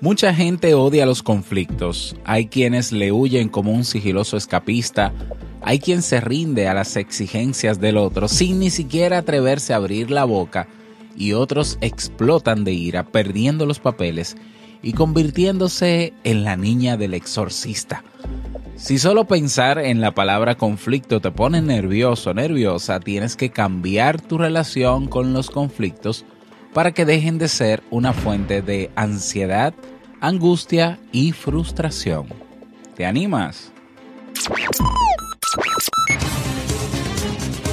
Mucha gente odia los conflictos. Hay quienes le huyen como un sigiloso escapista. Hay quien se rinde a las exigencias del otro sin ni siquiera atreverse a abrir la boca. Y otros explotan de ira, perdiendo los papeles y convirtiéndose en la niña del exorcista. Si solo pensar en la palabra conflicto te pone nervioso, nerviosa, tienes que cambiar tu relación con los conflictos para que dejen de ser una fuente de ansiedad, angustia y frustración. ¿Te animas?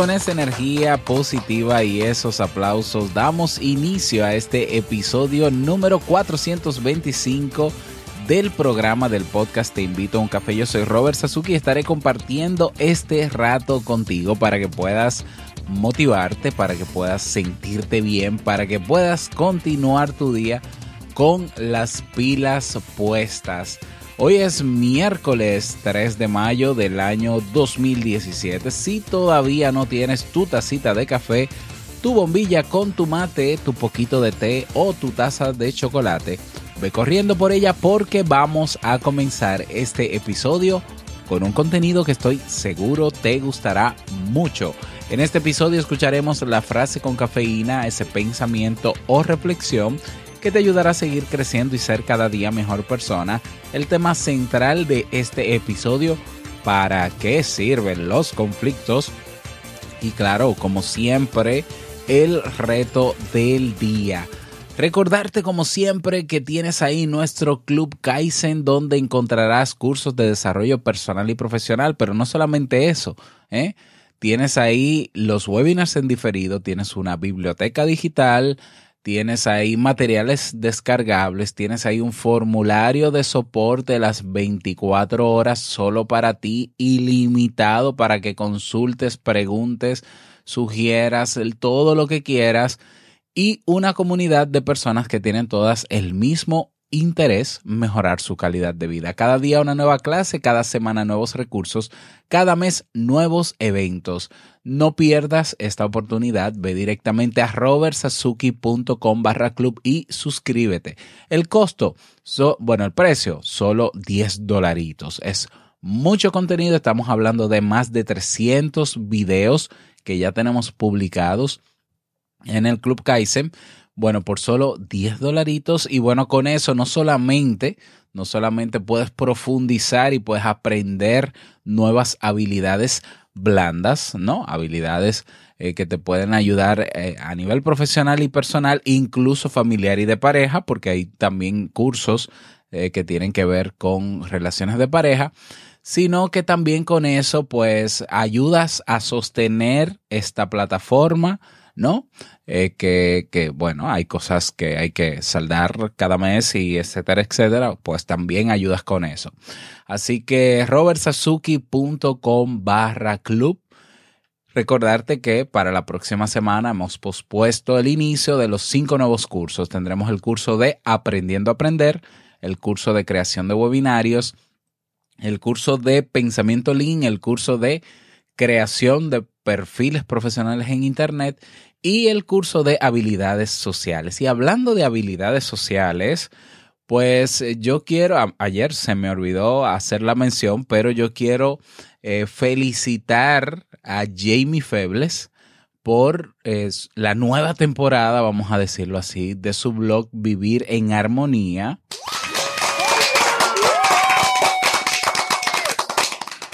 Con esa energía positiva y esos aplausos damos inicio a este episodio número 425 del programa del podcast Te invito a un café. Yo soy Robert Sasuki y estaré compartiendo este rato contigo para que puedas motivarte, para que puedas sentirte bien, para que puedas continuar tu día con las pilas puestas. Hoy es miércoles 3 de mayo del año 2017. Si todavía no tienes tu tacita de café, tu bombilla con tu mate, tu poquito de té o tu taza de chocolate, ve corriendo por ella porque vamos a comenzar este episodio con un contenido que estoy seguro te gustará mucho. En este episodio escucharemos la frase con cafeína, ese pensamiento o reflexión que te ayudará a seguir creciendo y ser cada día mejor persona. El tema central de este episodio, ¿para qué sirven los conflictos? Y claro, como siempre, el reto del día. Recordarte como siempre que tienes ahí nuestro Club Kaizen donde encontrarás cursos de desarrollo personal y profesional, pero no solamente eso, ¿eh? Tienes ahí los webinars en diferido, tienes una biblioteca digital, tienes ahí materiales descargables, tienes ahí un formulario de soporte las 24 horas solo para ti, ilimitado para que consultes, preguntes, sugieras todo lo que quieras y una comunidad de personas que tienen todas el mismo interés mejorar su calidad de vida. Cada día una nueva clase, cada semana nuevos recursos, cada mes nuevos eventos. No pierdas esta oportunidad, ve directamente a robertsazuki.com barra club y suscríbete. El costo, bueno, el precio, solo 10 dolaritos. Es mucho contenido, estamos hablando de más de 300 videos que ya tenemos publicados en el Club Kaizen bueno, por solo 10 dolaritos y bueno, con eso no solamente, no solamente puedes profundizar y puedes aprender nuevas habilidades blandas, ¿no? Habilidades eh, que te pueden ayudar eh, a nivel profesional y personal, incluso familiar y de pareja, porque hay también cursos eh, que tienen que ver con relaciones de pareja, sino que también con eso pues ayudas a sostener esta plataforma, ¿no? Eh, que, que, bueno, hay cosas que hay que saldar cada mes y etcétera, etcétera, pues también ayudas con eso. Así que robertsazuki.com barra club. Recordarte que para la próxima semana hemos pospuesto el inicio de los cinco nuevos cursos. Tendremos el curso de Aprendiendo a Aprender, el curso de creación de webinarios, el curso de pensamiento lean, el curso de creación de perfiles profesionales en Internet y el curso de habilidades sociales. Y hablando de habilidades sociales, pues eh, yo quiero, ayer se me olvidó hacer la mención, pero yo quiero eh, felicitar a Jamie Febles por eh, la nueva temporada, vamos a decirlo así, de su blog Vivir en Armonía.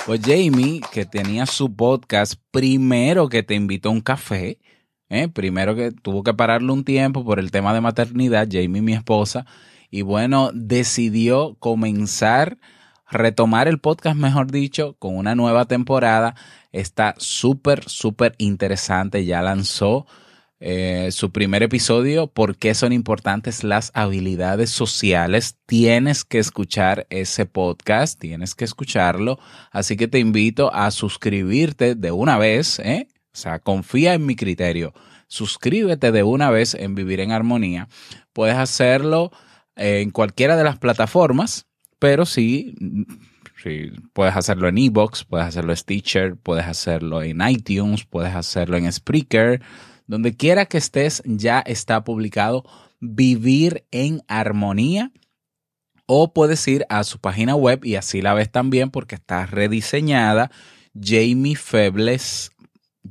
Pues Jamie, que tenía su podcast, primero que te invitó a un café, ¿eh? primero que tuvo que pararle un tiempo por el tema de maternidad, Jamie, mi esposa, y bueno, decidió comenzar, retomar el podcast, mejor dicho, con una nueva temporada. Está súper, súper interesante, ya lanzó eh, su primer episodio, ¿por qué son importantes las habilidades sociales? Tienes que escuchar ese podcast, tienes que escucharlo, así que te invito a suscribirte de una vez, ¿eh? O sea, confía en mi criterio. Suscríbete de una vez en Vivir en Armonía. Puedes hacerlo eh, en cualquiera de las plataformas, pero sí, sí puedes hacerlo en Ebox, puedes hacerlo en Stitcher, puedes hacerlo en iTunes, puedes hacerlo en Spreaker donde quiera que estés, ya está publicado Vivir en Armonía. O puedes ir a su página web y así la ves también porque está rediseñada. Jamie Febles,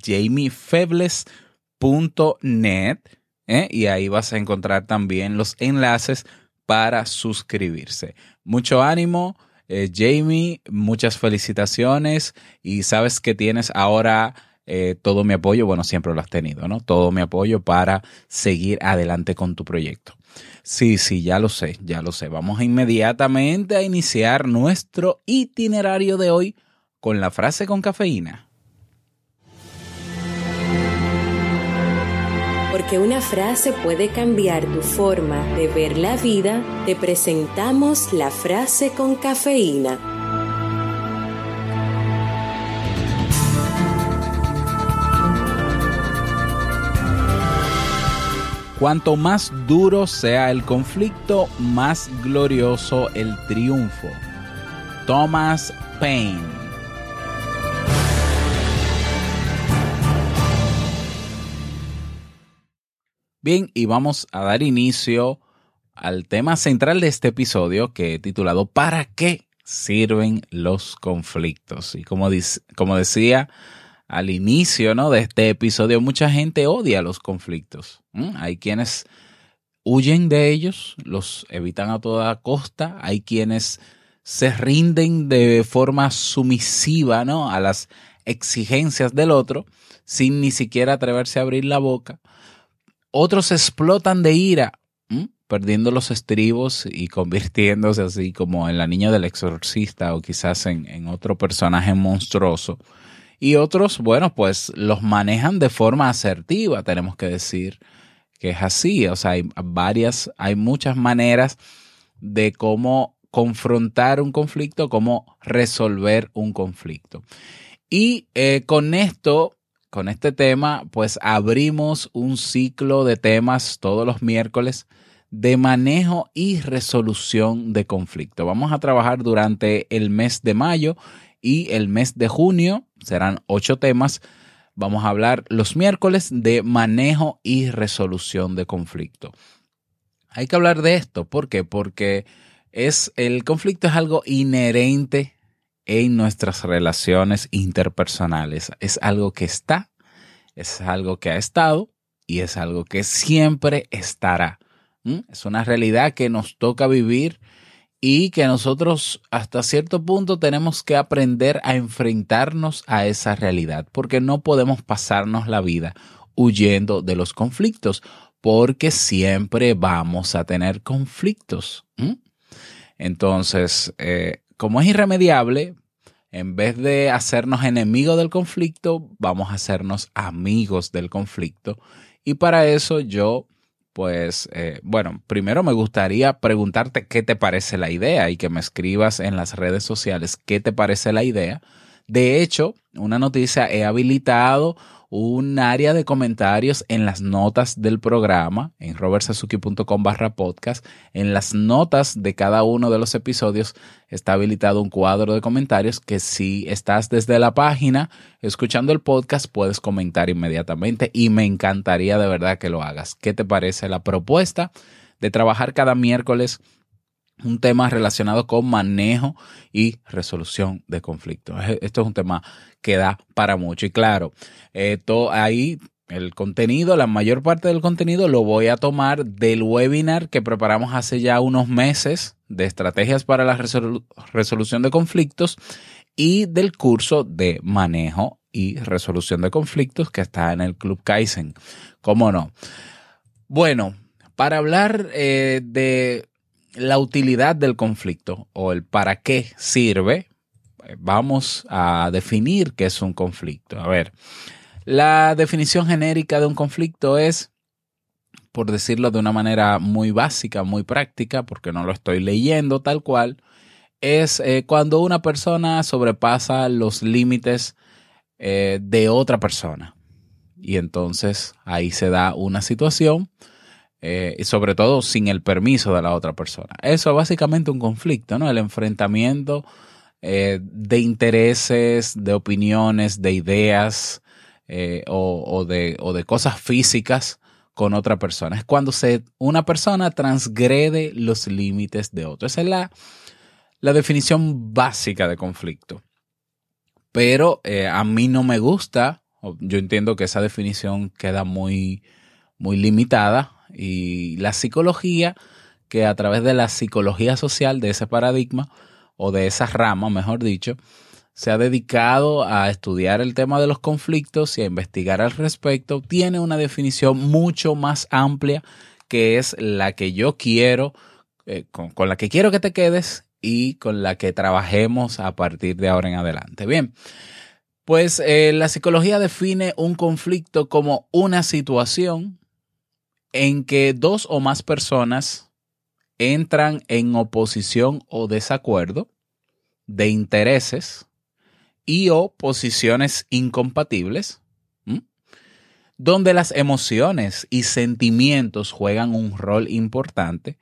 jamiefebles.net. ¿eh? Y ahí vas a encontrar también los enlaces para suscribirse. Mucho ánimo. Eh, Jamie, muchas felicitaciones y sabes que tienes ahora eh, todo mi apoyo, bueno, siempre lo has tenido, ¿no? Todo mi apoyo para seguir adelante con tu proyecto. Sí, sí, ya lo sé, ya lo sé. Vamos inmediatamente a iniciar nuestro itinerario de hoy con la frase con cafeína. Porque una frase puede cambiar tu forma de ver la vida, te presentamos la frase con cafeína. Cuanto más duro sea el conflicto, más glorioso el triunfo. Thomas Paine. Bien, y vamos a dar inicio al tema central de este episodio que he titulado ¿Para qué sirven los conflictos? Y como, como decía al inicio ¿no? de este episodio, mucha gente odia los conflictos. Hay quienes huyen de ellos, los evitan a toda costa, hay quienes se rinden de forma sumisiva ¿no? a las exigencias del otro, sin ni siquiera atreverse a abrir la boca. Otros explotan de ira, perdiendo los estribos y convirtiéndose así como en la niña del exorcista o quizás en, otro personaje monstruoso y otros, bueno, pues los manejan de forma asertiva, tenemos que decir que es así. O sea, hay varias, hay muchas maneras de cómo confrontar un conflicto, cómo resolver un conflicto. Y eh, con esto, con este tema, pues abrimos un ciclo de temas todos los miércoles de manejo y resolución de conflicto. Vamos a trabajar durante el mes de mayo y el mes de junio serán ocho temas. Vamos a hablar los miércoles de manejo y resolución de conflicto. Hay que hablar de esto, ¿por qué? Porque es el conflicto es algo inherente en nuestras relaciones interpersonales. Es algo que está, es algo que ha estado y es algo que siempre estará. Es una realidad que nos toca vivir y que nosotros hasta cierto punto tenemos que aprender a enfrentarnos a esa realidad, porque no podemos pasarnos la vida huyendo de los conflictos, porque siempre vamos a tener conflictos. Entonces, eh, como es irremediable, en vez de hacernos enemigos del conflicto, vamos a hacernos amigos del conflicto. Y para eso yo pues eh, bueno, primero me gustaría preguntarte qué te parece la idea y que me escribas en las redes sociales qué te parece la idea. De hecho, una noticia, he habilitado un área de comentarios en las notas del programa, en robertsazuki.com barra podcast. En las notas de cada uno de los episodios está habilitado un cuadro de comentarios que si estás desde la página escuchando el podcast puedes comentar inmediatamente y me encantaría de verdad que lo hagas. ¿Qué te parece la propuesta de trabajar cada miércoles? Un tema relacionado con manejo y resolución de conflictos. Esto es un tema que da para mucho. Y claro, eh, ahí el contenido, la mayor parte del contenido lo voy a tomar del webinar que preparamos hace ya unos meses, de estrategias para la resolución de conflictos y del curso de manejo y resolución de conflictos que está en el Club Kaizen. ¿Cómo no? Bueno, para hablar eh, de la utilidad del conflicto o el para qué sirve, vamos a definir qué es un conflicto. A ver, la definición genérica de un conflicto es, por decirlo de una manera muy básica, muy práctica, porque no lo estoy leyendo tal cual, es eh, cuando una persona sobrepasa los límites eh, de otra persona. Y entonces ahí se da una situación, eh, y sobre todo sin el permiso de la otra persona. Eso es básicamente un conflicto, ¿no? El enfrentamiento de intereses, de opiniones, de ideas o, de, o de cosas físicas con otra persona. Es cuando se, una persona transgrede los límites de otro. Esa es la, la definición básica de conflicto. Pero eh, a mí no me gusta, yo entiendo que esa definición queda muy, muy limitada y la psicología, que a través de la psicología social de ese paradigma o de esa rama, mejor dicho, se ha dedicado a estudiar el tema de los conflictos y a investigar al respecto, tiene una definición mucho más amplia que es la que yo quiero, eh, con, la que quiero que te quedes y con la que trabajemos a partir de ahora en adelante. Bien, pues eh, la psicología define un conflicto como una situación en que dos o más personas entran en oposición o desacuerdo de intereses y o posiciones incompatibles, donde las emociones y sentimientos juegan un rol importante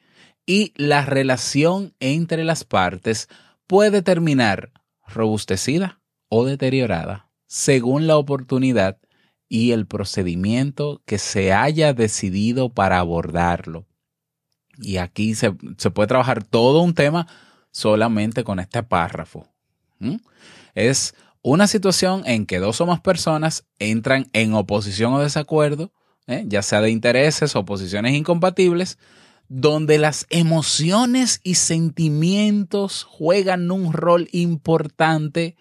y la relación entre las partes puede terminar robustecida o deteriorada según la oportunidad y el procedimiento que se haya decidido para abordarlo. Y aquí se, puede trabajar todo un tema solamente con este párrafo. Es una situación en que dos o más personas entran en oposición o desacuerdo, ¿eh? ya sea de intereses o posiciones incompatibles, donde las emociones y sentimientos juegan un rol importante.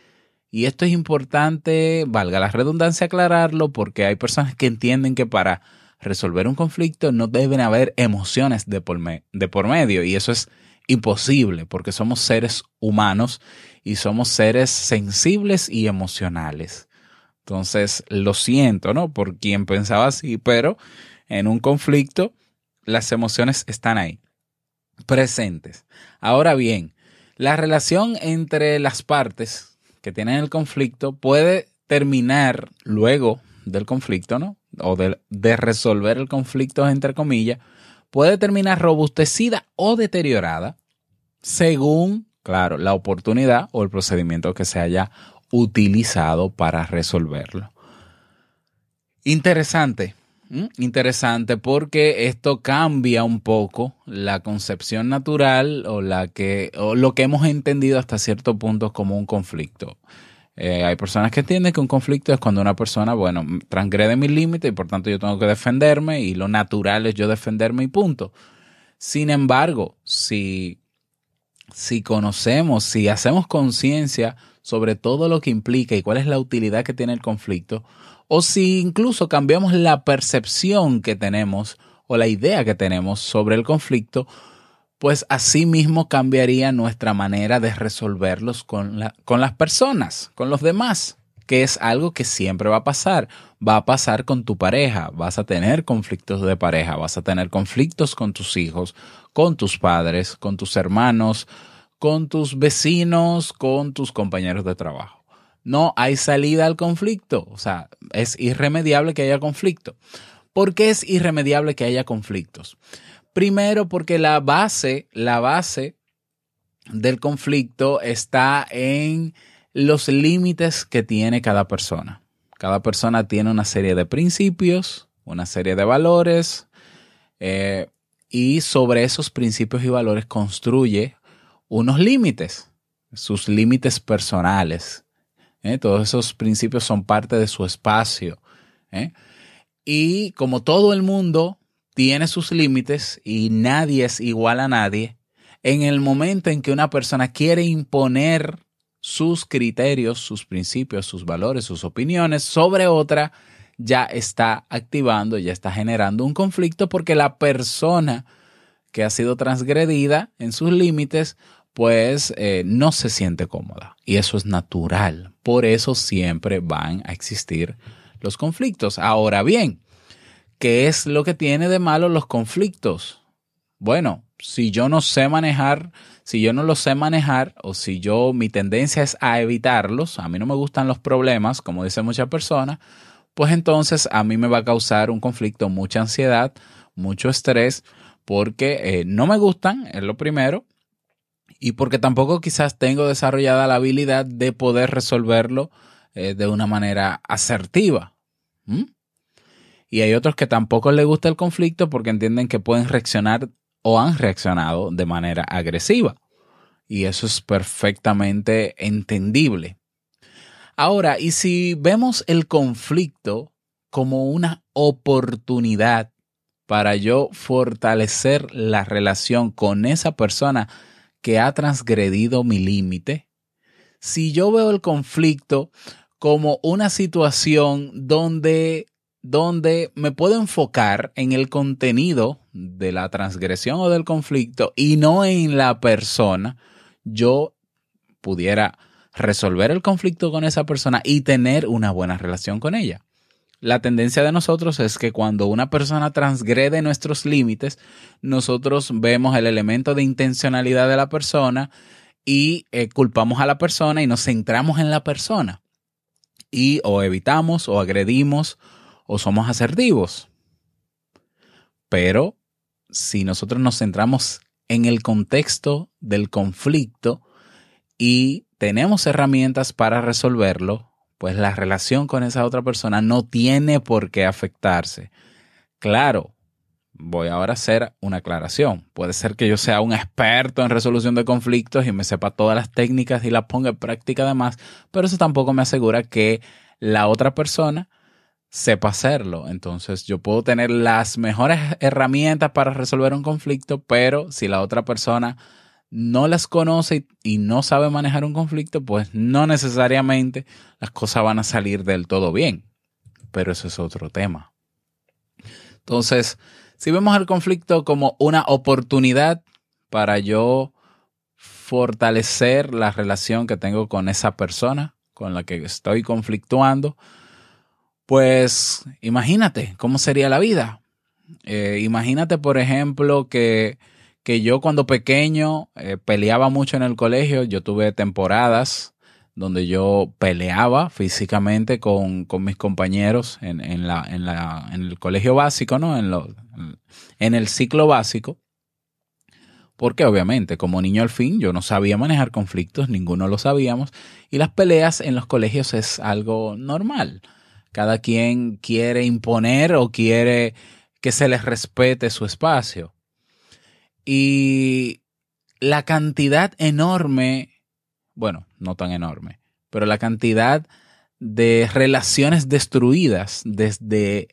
Y esto es importante, valga la redundancia aclararlo, porque hay personas que entienden que para resolver un conflicto no deben haber emociones de por, de por medio. Y eso es imposible, porque somos seres humanos y somos seres sensibles y emocionales. Entonces, lo siento, ¿no? Por quien pensaba así, pero en un conflicto las emociones están ahí, presentes. Ahora bien, la relación entre las partes que tienen el conflicto puede terminar luego del conflicto, ¿no? O de, de resolver el conflicto, entre comillas, puede terminar robustecida o deteriorada según, claro, la oportunidad o el procedimiento que se haya utilizado para resolverlo. Interesante, Mm, interesante porque esto cambia un poco la concepción natural o, la que, o lo que hemos entendido hasta cierto punto como un conflicto. Eh, hay personas que entienden que un conflicto es cuando una persona, bueno, transgrede mis límites y por tanto yo tengo que defenderme y lo natural es yo defenderme y punto. Sin embargo, si, si conocemos, si hacemos conciencia sobre todo lo que implica y cuál es la utilidad que tiene el conflicto, o si incluso cambiamos la percepción que tenemos o la idea que tenemos sobre el conflicto, pues así mismo cambiaría nuestra manera de resolverlos con, con las personas, con los demás, que es algo que siempre va a pasar. Va a pasar con tu pareja, vas a tener conflictos de pareja, vas a tener conflictos con tus hijos, con tus padres, con tus hermanos, con tus vecinos, con tus compañeros de trabajo no hay salida al conflicto. O sea, es irremediable que haya conflicto. ¿Por qué es irremediable que haya conflictos? Primero, porque la base, la base del conflicto está en los límites que tiene cada persona. Cada persona tiene una serie de principios, una serie de valores, eh, y sobre esos principios y valores construye unos límites, sus límites personales, ¿eh? Todos esos principios son parte de su espacio. ¿eh? Y como todo el mundo tiene sus límites y nadie es igual a nadie, en el momento en que una persona quiere imponer sus criterios, sus principios, sus valores, sus opiniones sobre otra, ya está activando, ya está generando un conflicto porque la persona que ha sido transgredida en sus límites, pues eh, no se siente cómoda. Y eso es natural. Por eso siempre van a existir los conflictos. Ahora bien, ¿qué es lo que tiene de malo los conflictos? Bueno, si yo no sé manejar, si yo no los sé manejar o si yo mi tendencia es a evitarlos, a mí no me gustan los problemas, como dicen muchas personas, pues entonces a mí me va a causar un conflicto, mucha ansiedad, mucho estrés, porque eh, no me gustan, es lo primero, y porque tampoco quizás tengo desarrollada la habilidad de poder resolverlo eh, de una manera asertiva. Y hay otros que tampoco les gusta el conflicto porque entienden que pueden reaccionar o han reaccionado de manera agresiva. Y eso es perfectamente entendible. Ahora, y si vemos el conflicto como una oportunidad para yo fortalecer la relación con esa persona que ha transgredido mi límite, si yo veo el conflicto como una situación donde, donde me puedo enfocar en el contenido de la transgresión o del conflicto y no en la persona, yo pudiera resolver el conflicto con esa persona y tener una buena relación con ella. La tendencia de nosotros es que cuando una persona transgrede nuestros límites, nosotros vemos el elemento de intencionalidad de la persona y eh, culpamos a la persona y nos centramos en la persona. Y o evitamos o agredimos o somos asertivos. Pero si nosotros nos centramos en el contexto del conflicto y tenemos herramientas para resolverlo, pues la relación con esa otra persona no tiene por qué afectarse. Claro, voy ahora a hacer una aclaración. Puede ser que yo sea un experto en resolución de conflictos y me sepa todas las técnicas y las ponga en práctica además, pero eso tampoco me asegura que la otra persona sepa hacerlo. Entonces yo puedo tener las mejores herramientas para resolver un conflicto, pero si la otra persona no las conoce y no sabe manejar un conflicto, pues no necesariamente las cosas van a salir del todo bien. Pero eso es otro tema. Entonces, si vemos el conflicto como una oportunidad para yo fortalecer la relación que tengo con esa persona con la que estoy conflictuando, pues imagínate cómo sería la vida. Eh, imagínate, por ejemplo, que, yo cuando pequeño eh, peleaba mucho en el colegio. Yo tuve temporadas donde yo peleaba físicamente con, mis compañeros en, la, en, la, en, el colegio básico, ¿no? En, lo, en el ciclo básico. Porque obviamente, como niño al fin, yo no sabía manejar conflictos, ninguno lo sabíamos, y las peleas en los colegios es algo normal. Cada quien quiere imponer o quiere que se les respete su espacio. Y la cantidad enorme, bueno, no tan enorme, pero la cantidad de relaciones destruidas desde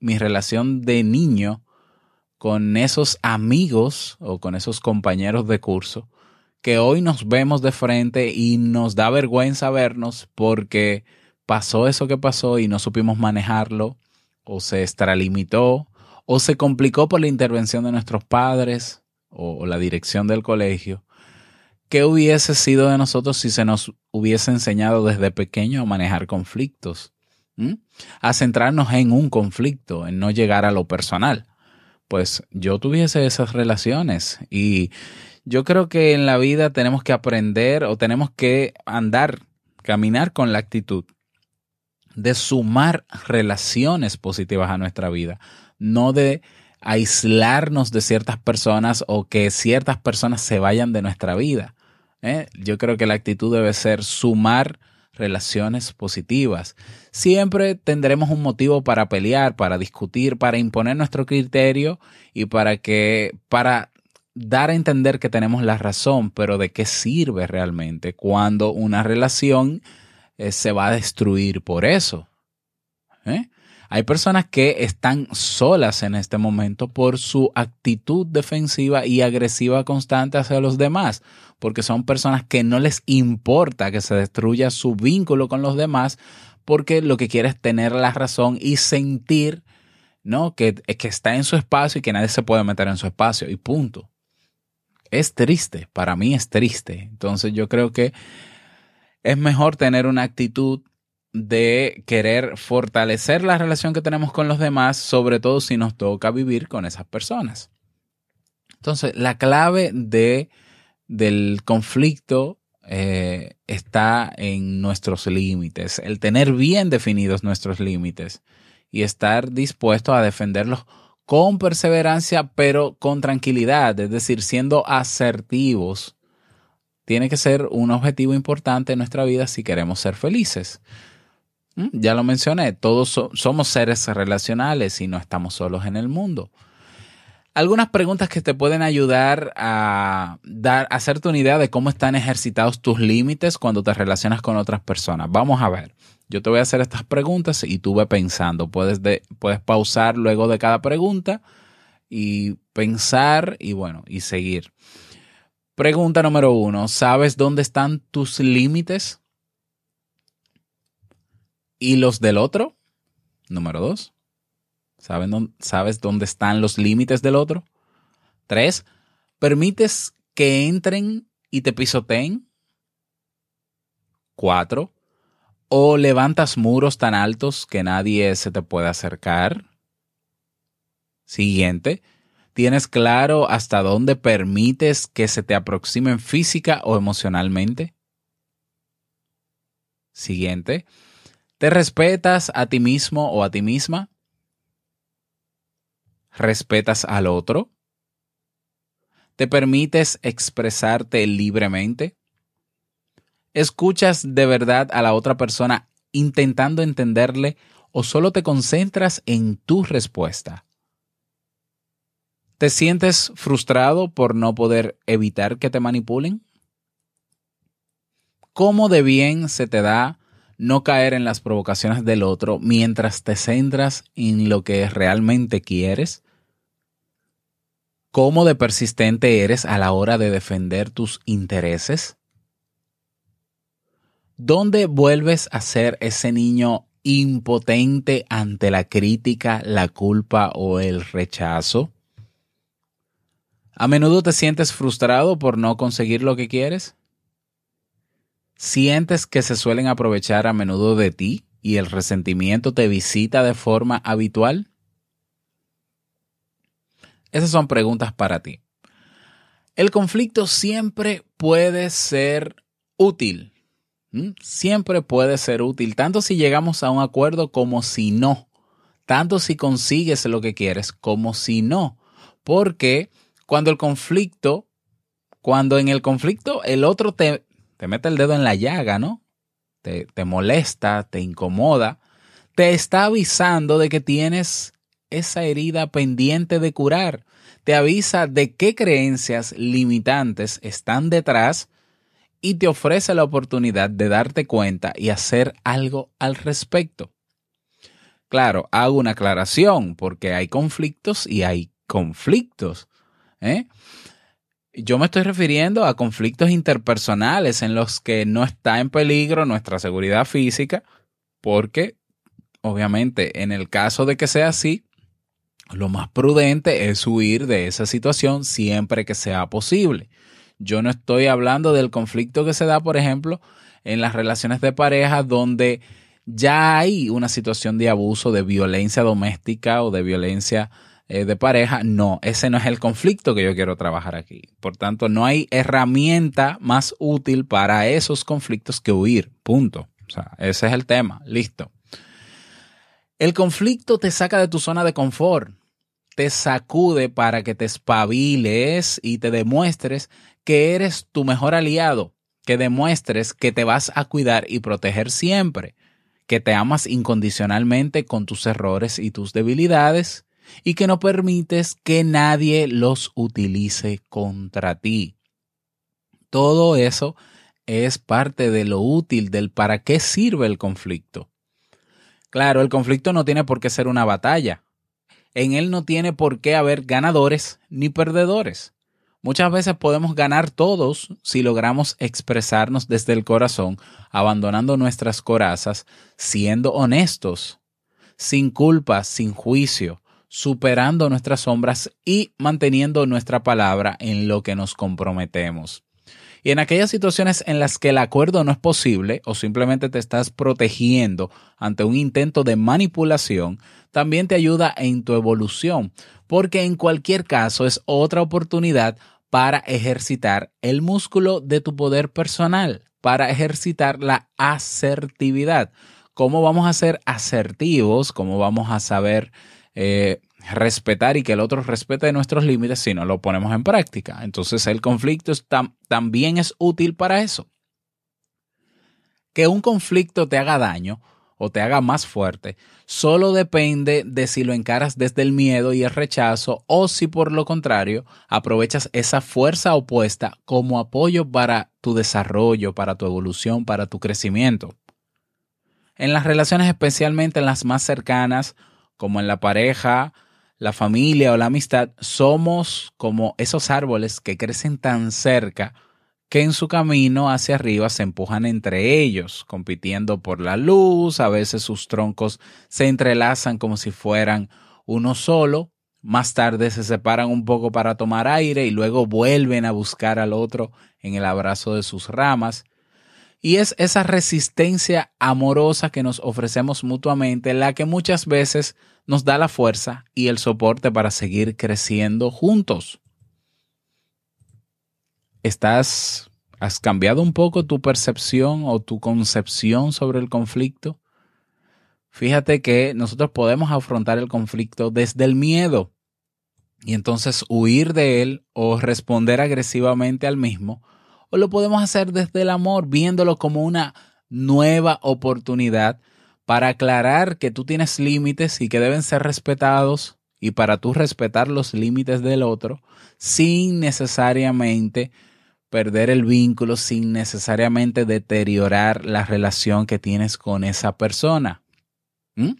mi relación de niño con esos amigos o con esos compañeros de curso que hoy nos vemos de frente y nos da vergüenza vernos porque pasó eso que pasó y no supimos manejarlo, o se extralimitó, o se complicó por la intervención de nuestros padres o, la dirección del colegio. ¿Qué hubiese sido de nosotros si se nos hubiese enseñado desde pequeño a manejar conflictos? A centrarnos en un conflicto, en no llegar a lo personal. Pues yo tuviese esas relaciones y yo creo que en la vida tenemos que aprender o tenemos que andar, caminar con la actitud de sumar relaciones positivas a nuestra vida, no de aislarnos de ciertas personas o que ciertas personas se vayan de nuestra vida. ¿eh? Yo creo que la actitud debe ser sumar relaciones positivas. Siempre tendremos un motivo para pelear, para discutir, para imponer nuestro criterio y para que para dar a entender que tenemos la razón, pero de qué sirve realmente cuando una relación eh, se va a destruir por eso. ¿eh? Hay personas que están solas en este momento por su actitud defensiva y agresiva constante hacia los demás, porque son personas que no les importa que se destruya su vínculo con los demás, porque lo que quiere es tener la razón y sentir ¿no? Que, que está en su espacio y que nadie se puede meter en su espacio y punto. Es triste, para mí es triste. Entonces yo creo que es mejor tener una actitud de querer fortalecer la relación que tenemos con los demás, sobre todo si nos toca vivir con esas personas. Entonces, la clave de, del conflicto eh, está en nuestros límites, el tener bien definidos nuestros límites y estar dispuesto a defenderlos con perseverancia, pero con tranquilidad, es decir, siendo asertivos. Tiene que ser un objetivo importante en nuestra vida si queremos ser felices. Mm, ya lo mencioné, todos somos seres relacionales y no estamos solos en el mundo. Algunas preguntas que te pueden ayudar a, dar, hacerte una idea de cómo están ejercitados tus límites cuando te relacionas con otras personas. Vamos a ver. Yo te voy a hacer estas preguntas y tú ve pensando. Puedes, puedes pausar luego de cada pregunta y pensar y bueno, y seguir. Pregunta número uno. ¿Sabes dónde están tus límites? ¿Y los del otro? Número dos. ¿Sabes dónde están los límites del otro? Tres. ¿Permites que entren y te pisoteen? Cuatro. ¿O levantas muros tan altos que nadie se te puede acercar? Siguiente. ¿Tienes claro hasta dónde permites que se te aproximen física o emocionalmente? Siguiente. ¿Te respetas a ti mismo o a ti misma? ¿Respetas al otro? ¿Te permites expresarte libremente? ¿Escuchas de verdad a la otra persona intentando entenderle o solo te concentras en tu respuesta? ¿Te sientes frustrado por no poder evitar que te manipulen? ¿Cómo de bien se te da no caer en las provocaciones del otro mientras te centras en lo que realmente quieres? ¿Cómo de persistente eres a la hora de defender tus intereses? ¿Dónde vuelves a ser ese niño impotente ante la crítica, la culpa o el rechazo? ¿A menudo te sientes frustrado por no conseguir lo que quieres? ¿Sientes que se suelen aprovechar a menudo de ti y el resentimiento te visita de forma habitual? Esas son preguntas para ti. El conflicto siempre puede ser útil Siempre puede ser útil, tanto si llegamos a un acuerdo como si no, tanto si consigues lo que quieres como si no, porque cuando el conflicto, cuando en el conflicto el otro te, te mete el dedo en la llaga, ¿no? Te, te molesta, te incomoda, te está avisando de que tienes esa herida pendiente de curar, te avisa de qué creencias limitantes están detrás y te ofrece la oportunidad de darte cuenta y hacer algo al respecto. Claro, hago una aclaración porque hay conflictos y hay conflictos. ¿Eh? Yo me estoy refiriendo a conflictos interpersonales en los que no está en peligro nuestra seguridad física porque, obviamente, en el caso de que sea así, lo más prudente es huir de esa situación siempre que sea posible. Yo no estoy hablando del conflicto que se da, por ejemplo, en las relaciones de pareja donde ya hay una situación de abuso, de violencia doméstica o de violencia eh, de pareja. No, ese no es el conflicto que yo quiero trabajar aquí. Por tanto, no hay herramienta más útil para esos conflictos que huir. Punto. O sea, ese es el tema. Listo. El conflicto te saca de tu zona de confort te sacude para que te espabiles y te demuestres que eres tu mejor aliado, que demuestres que te vas a cuidar y proteger siempre, que te amas incondicionalmente con tus errores y tus debilidades y que no permites que nadie los utilice contra ti. Todo eso es parte de lo útil del para qué sirve el conflicto. Claro, el conflicto no tiene por qué ser una batalla. En él no tiene por qué haber ganadores ni perdedores. Muchas veces podemos ganar todos si logramos expresarnos desde el corazón, abandonando nuestras corazas, siendo honestos, sin culpa, sin juicio, superando nuestras sombras y manteniendo nuestra palabra en lo que nos comprometemos. Y en aquellas situaciones en las que el acuerdo no es posible o simplemente te estás protegiendo ante un intento de manipulación, también te ayuda en tu evolución, porque en cualquier caso es otra oportunidad para ejercitar el músculo de tu poder personal, para ejercitar la asertividad. ¿Cómo vamos a ser asertivos? ¿Cómo vamos a saber eh, respetar y que el otro respete nuestros límites si no lo ponemos en práctica. Entonces el conflicto también es útil para eso. Que un conflicto te haga daño o te haga más fuerte solo depende de si lo encaras desde el miedo y el rechazo o si por lo contrario aprovechas esa fuerza opuesta como apoyo para tu desarrollo, para tu evolución, para tu crecimiento. En las relaciones, especialmente en las más cercanas, como en la pareja, la familia o la amistad, somos como esos árboles que crecen tan cerca que en su camino hacia arriba se empujan entre ellos, compitiendo por la luz, a veces sus troncos se entrelazan como si fueran uno solo, más tarde se separan un poco para tomar aire y luego vuelven a buscar al otro en el abrazo de sus ramas. Y es esa resistencia amorosa que nos ofrecemos mutuamente la que muchas veces nos da la fuerza y el soporte para seguir creciendo juntos. ¿Estás, has cambiado un poco tu percepción o tu concepción sobre el conflicto? Fíjate que nosotros podemos afrontar el conflicto desde el miedo y entonces huir de él o responder agresivamente al mismo, o lo podemos hacer desde el amor, viéndolo como una nueva oportunidad para aclarar que tú tienes límites y que deben ser respetados y para tú respetar los límites del otro sin necesariamente perder el vínculo, sin necesariamente deteriorar la relación que tienes con esa persona. ¿Mm?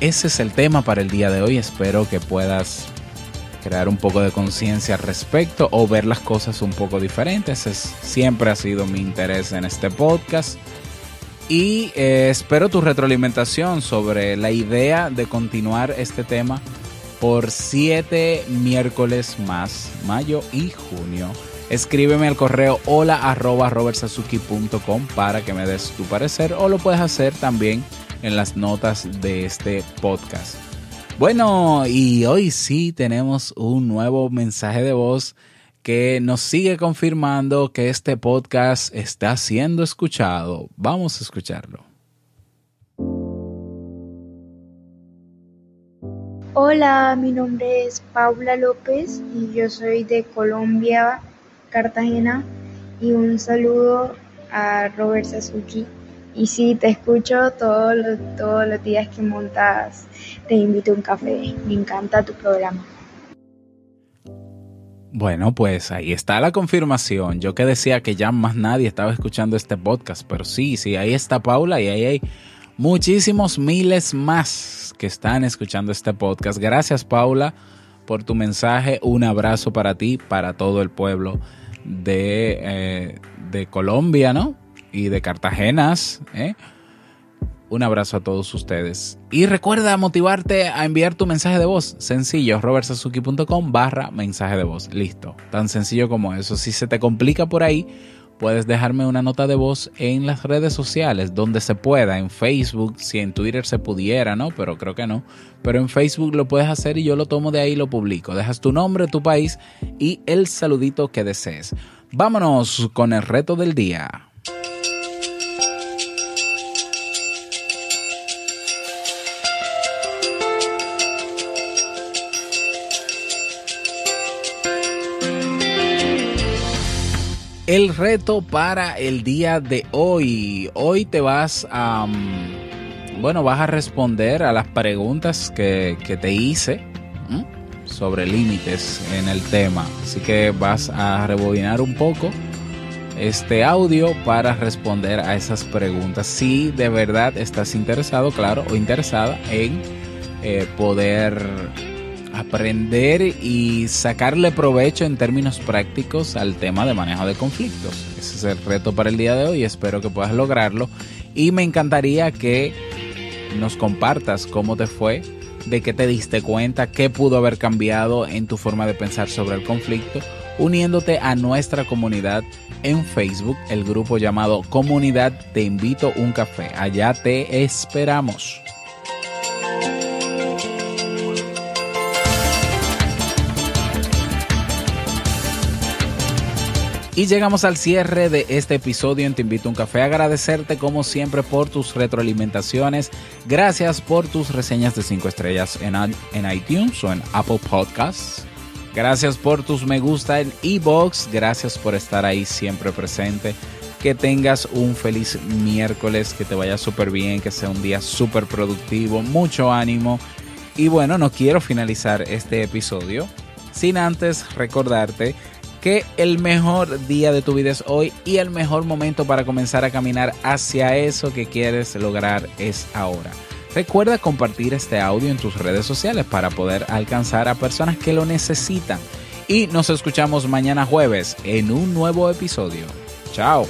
Ese es el tema para el día de hoy. Espero que puedas crear un poco de conciencia al respecto o ver las cosas un poco diferentes. Es, siempre ha sido mi interés en este podcast y eh, espero tu retroalimentación sobre la idea de continuar este tema por siete miércoles más, mayo y junio. Escríbeme al correo hola arroba robertsazuki.com para que me des tu parecer o lo puedes hacer también en las notas de este podcast. Bueno, y hoy sí tenemos un nuevo mensaje de voz que nos sigue confirmando que este podcast está siendo escuchado. Vamos a escucharlo. Hola, mi nombre es Paula López y yo soy de Colombia, Cartagena. Y un saludo a Robert Sasuki. Y sí, te escucho todos los, todos los días que montas. Te invito a un café. Me encanta tu programa. Bueno, pues ahí está la confirmación. Yo que decía que ya más nadie estaba escuchando este podcast, pero sí, sí, ahí está Paula y ahí hay muchísimos miles más que están escuchando este podcast. Gracias Paula por tu mensaje. Un abrazo para ti, para todo el pueblo de, eh, de Colombia, ¿no? Y de Cartagenas, ¿eh? Un abrazo a todos ustedes. Y recuerda motivarte a enviar tu mensaje de voz. Sencillo, robertsazuki.com barra mensaje de voz. Listo. Tan sencillo como eso. Si se te complica por ahí, puedes dejarme una nota de voz en las redes sociales, donde se pueda, en Facebook, si en Twitter se pudiera, ¿no? Pero creo que no. Pero en Facebook lo puedes hacer y yo lo tomo de ahí y lo publico. Dejas tu nombre, tu país y el saludito que desees. Vámonos con el reto del día. El reto para el día de hoy. Hoy te vas a... bueno, vas a responder a las preguntas que, te hice sobre límites en el tema. Así que vas a rebobinar un poco este audio para responder a esas preguntas. Si de verdad estás interesado, claro, o interesada en eh, poder aprender y sacarle provecho en términos prácticos al tema de manejo de conflictos. Ese es el reto para el día de hoy, espero que puedas lograrlo y me encantaría que nos compartas cómo te fue, de qué te diste cuenta, qué pudo haber cambiado en tu forma de pensar sobre el conflicto, uniéndote a nuestra comunidad en Facebook, el grupo llamado Comunidad Te Invito un Café. Allá te esperamos. Y llegamos al cierre de este episodio en Te Invito a un Café. Agradecerte como siempre por tus retroalimentaciones. Gracias por tus reseñas de 5 estrellas en, en iTunes o en Apple Podcasts. Gracias por tus me gusta en iBox. Gracias por estar ahí siempre presente. Que tengas un feliz miércoles, que te vaya súper bien, que sea un día súper productivo, mucho ánimo. Y bueno, no quiero finalizar este episodio sin antes recordarte que el mejor día de tu vida es hoy y el mejor momento para comenzar a caminar hacia eso que quieres lograr es ahora. Recuerda compartir este audio en tus redes sociales para poder alcanzar a personas que lo necesitan. Y nos escuchamos mañana jueves en un nuevo episodio. Chao.